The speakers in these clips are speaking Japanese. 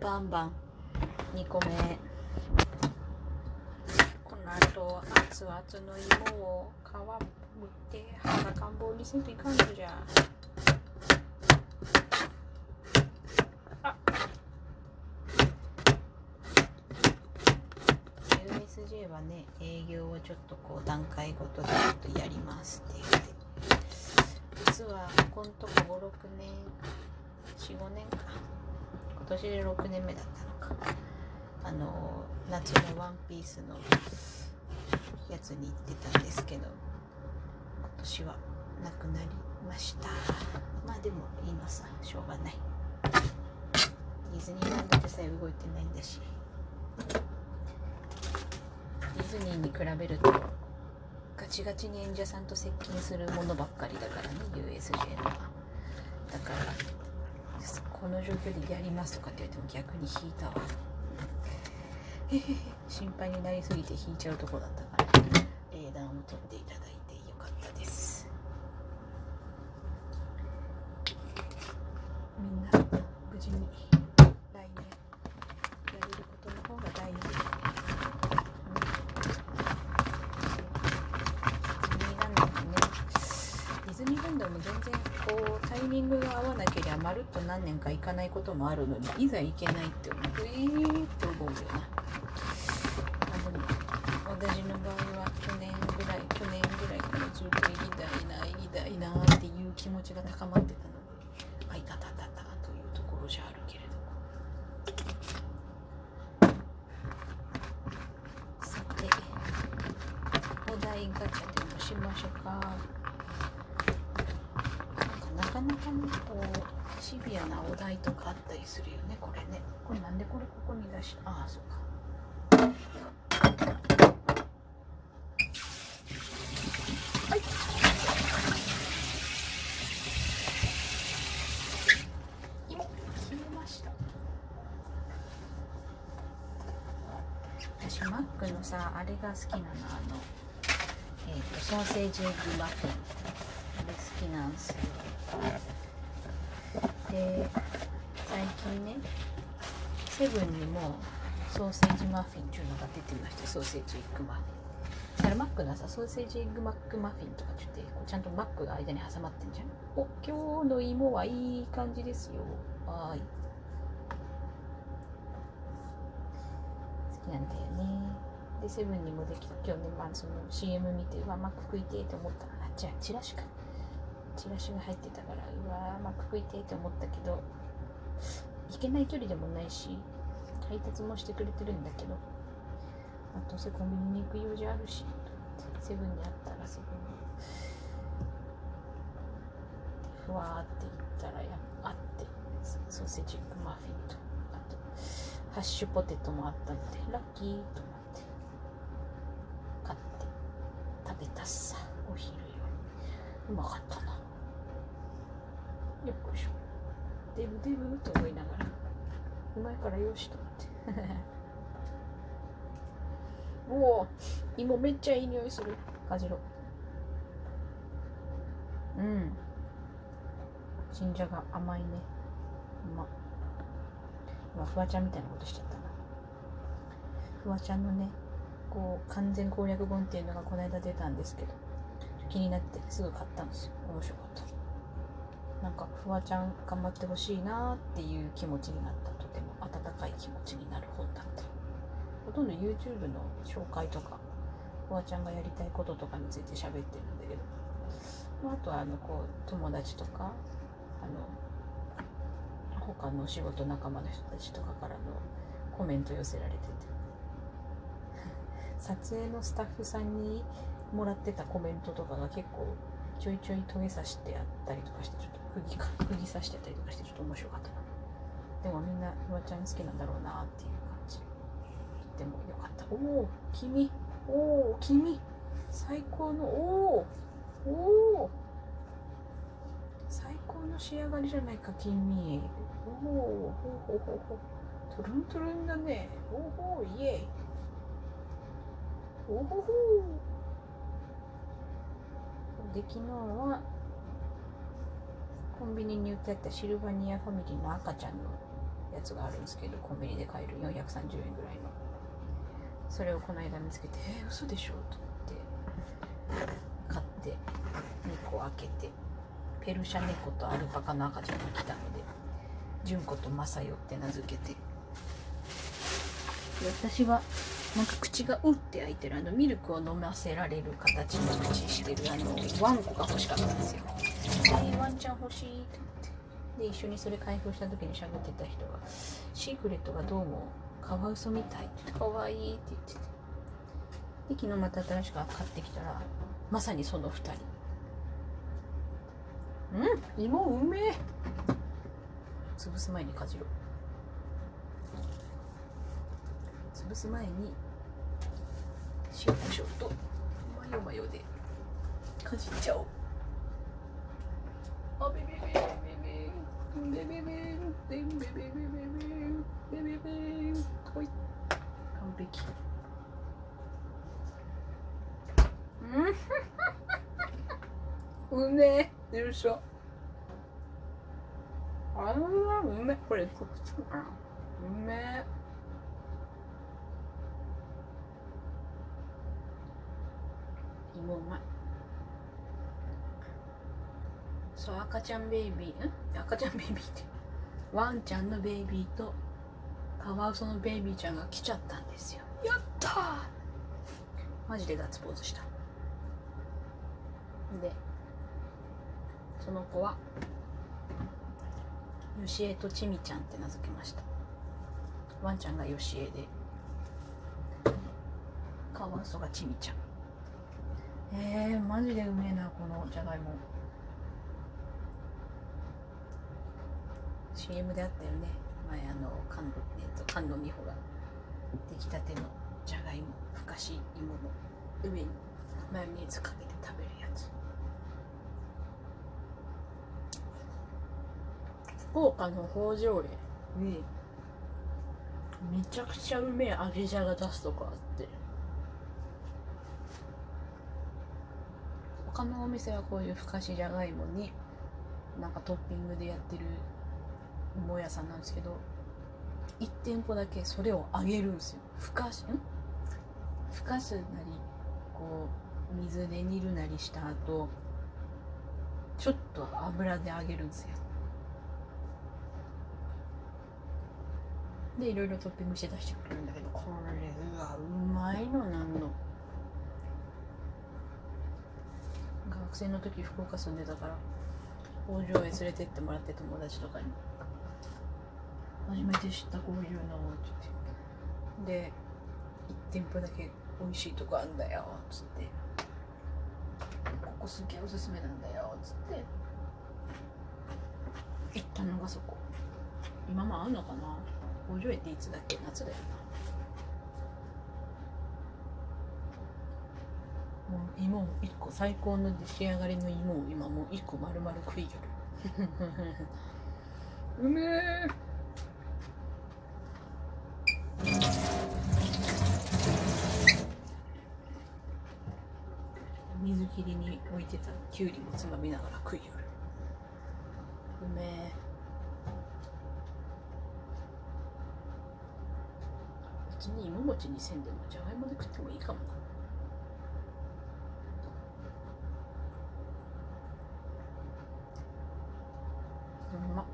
バンバン2個目。この後熱々の芋を皮むいて裸んぼにせんといかんのじゃ。あ。USJ はね営業をちょっとこう段階ごとでちょっとやりますって言って。実はこんとこ56年45年か。今年で6年目だったのか。あの夏のワンピースのやつに行ってたんですけど今年はなくなりました。まあでもいいのさしょうがない。ディズニーランドでさえ動いてないんだし。ディズニーに比べるとガチガチに演者さんと接近するものばっかりだからね USJ のは。だからこの状況でやりますとかって言われても逆に引いたわ。心配になりすぎて引いちゃうとこだったから英断を取っていただいてよかったですみんな無事に来年やれることの方が大事ディズニーランドもねディズニーランドも全然こうタイミングが合わなければまるっと何年か行かないこともあるのにいざ行けないって思う。えーって思うよな。あでも私の場合は去年ぐらい去年ぐらいからずっと行きたいな行きたいなっていう気持ちが高まってたの。であいたたたたというところじゃあるけれども。さてお題ガチャでもしましょうかなかなかねこうシビアなお題とかあったりするよねこれね。これなんでこれここに出しああそうか。はい。芋消えました。私マックのさあれが好きなのあのえっ、とソーセージエッグマフィン。あれ好きなんすよ。で最近ねセブンにもソーセージマフィンっていうのが出てましてソーセージエッグマフィンあれマックのさソーセージエッグマックマフィンとか。って言ってこうちゃんとマックが間に挟まってんじゃんお今日の芋はいい感じですよ。はい。好きなんだよね。でセブンにもできた。今日ねまあその CM 見てうわマック食いてえと思った。らあじゃあチラシか。チラシが入ってたからうわーマック食いてえと思ったけど行けない距離でもないし配達もしてくれてるんだけど、まあ、どうせコンビニに行く用事あるしセブンにあったらセブンにふわーって行ったらやあってソーセージッグマフィンとあとハッシュポテトもあったのでラッキーと思って買って食べたっさお昼より。うまかったな。よっこいしょデブデブと思いながらうまいからよしと思っておお芋めっちゃいい匂いする。かじろうん。チンジャが甘いね。うま今フワちゃんみたいなことしちゃったな。フワちゃんのねこう完全攻略本っていうのがこの間出たんですけど気になってすぐ買ったんですよ。面白かった。なんかフワちゃん頑張ってほしいなっていう気持ちになったとても温かい気持ちになる本だった。ほとんど YouTube の紹介とかフワちゃんがやりたいこととかについて喋ってるんだけど、まあ、あとはあのこう友達とかあの他の仕事仲間の人たちとかからのコメント寄せられてて。撮影のスタッフさんにもらってたコメントとかが結構ちょいちょいトゲさしてやったりとかしてちょっと釘か釘刺してやったりとかしてちょっと面白かったな。でもみんなフワちゃん好きなんだろうなっていう感じ。でもよかった。おお君。おお君。最高のおおおお最高の仕上がりじゃないか君。おおほほほほトゥルントゥルンだね。おおイエイ。おほほで昨日はコンビニに売ってあったシルバニアファミリーの赤ちゃんのやつがあるんですけどコンビニで買える430円ぐらいのそれをこの間見つけて「えー、嘘でしょ?」と思って買って2個開けてペルシャ猫とアルパカの赤ちゃんが来たので純子とマサヨって名付けて私はなんか口がうって開いてるあのミルクを飲ませられる形の口してるあのワンコが欲しかったんですよ。えー、ワンちゃん欲しいって思ってで一緒にそれ開封した時に喋ってた人がシークレットがどうもカワウソみたいかわいいって言ってて。で昨日また新しく買ってきたらまさにその2人。うん。芋うめえ潰す前にかじろう潰す前に塩コショウとマヨマヨで。かじっちゃおう。あべべべべべべべべべべべべべべべべべほい完璧うんうめえよいしょあうめこれこっちかなうめえ芋うまい。そう赤ちゃんベイビーん？赤ちゃんベイビーって。ワンちゃんのベイビーとカワウソのベイビーちゃんが来ちゃったんですよ。やったー！マジでガッツポーズした。でその子はヨシエとチミちゃんって名付けました。ワンちゃんがヨシエでカワウソがチミちゃんえー、マジでうめえなこのじゃがいも。CM であったよね。前あの菅野,、えっと、菅野美穂が出来たてのじゃがいもふかし芋の上にマヨネーズかけて食べるやつ。福岡の北条園にめちゃくちゃうめえ揚げじゃが出すとこあって他のお店はこういうふかしじゃがいもになんかトッピングでやってる芋屋さんなんですけど1店舗だけそれを揚げるんですよ。ふかしん？ふかすなりこう水で煮るなりした後ちょっと油で揚げるんですよ。でいろいろトッピングして出してくれるんだけどこれうわうまいのなんの。学生の時福岡住んでたから工場へ連れてってもらって友達とかに。初めて知ったこういうのをって言って。で1店舗だけ美味しいとこあるんだよっつって。ここすげえおすすめなんだよっつって。行ったのがそこ。今もあんのかな？工場へっていつだっけ？夏だよな。もう芋を1個最高の仕上がりの芋を今もう1個丸々食いよる。うめえ。水切りに置いてたきゅうりもつまみながら食いよる。うめえ。別に芋餅にせんでもじゃがいもで食ってもいいかもなうまっ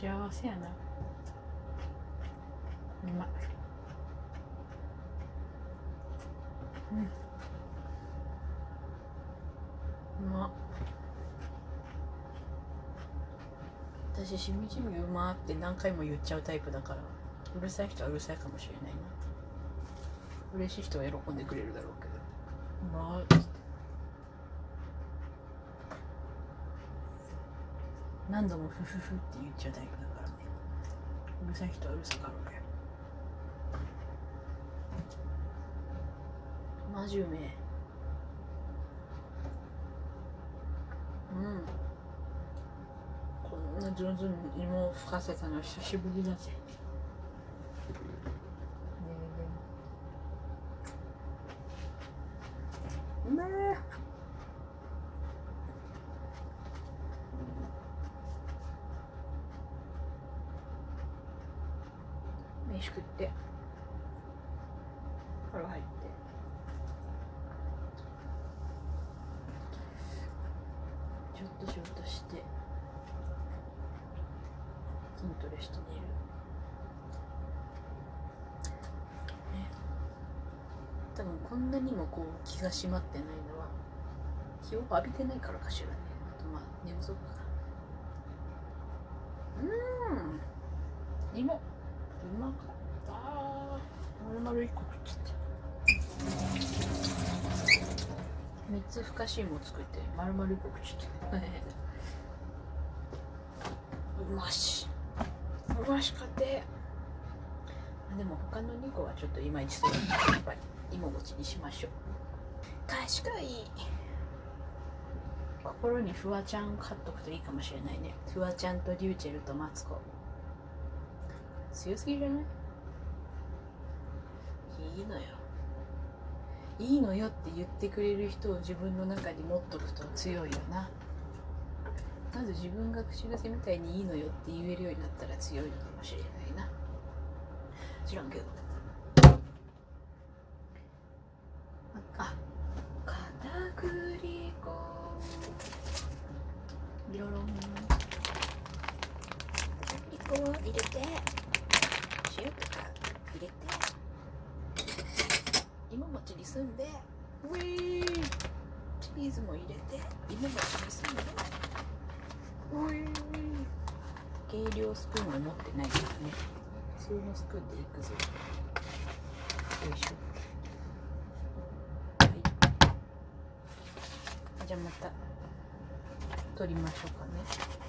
幸せやな。うま。うん。うま。っ私しみじみうまって何回も言っちゃうタイプだからうるさい人はうるさいかもしれないな。嬉しい人は喜んでくれるだろうけど。うまいっつって何度もフフフって言っちゃうタイプだからね。うるさい人はうるさかろうね。マジうめえ。うん。こんな上手に芋を吹かせたの久しぶりだぜうめえ飯食って風呂入ってちょっと仕事して。筋トレして寝る。ね。多分こんなにもこう気が締まってないのは日を浴びてないからかしらね。あとまあ寝不足かうーん。芋うまか。った丸々1個食っちゃった。3つふかし芋作って丸々1個食っちゃったうまし。うましかって。でも他の2個はちょっといまいちそうだやっぱり芋餅にしましょう。確かに。心にフワちゃん買っとくといいかもしれないね。フワちゃんとリューチェルとマツコ。強すぎじゃない？いいのよいいのよって言ってくれる人を自分の中に持っとくと強いよな。まず自分が口癖みたいにいいのよって言えるようになったら強いのかもしれないな。知らんけど。あ片栗粉。ビロロン片栗粉を入れて塩とか入れて芋餅にすんでウィーチーズも入れて芋餅にすんで。ウィー計量スプーンを持ってないからね。普通のスプーンでいくぞ。よいしょ。はい。じゃあまた取りましょうかね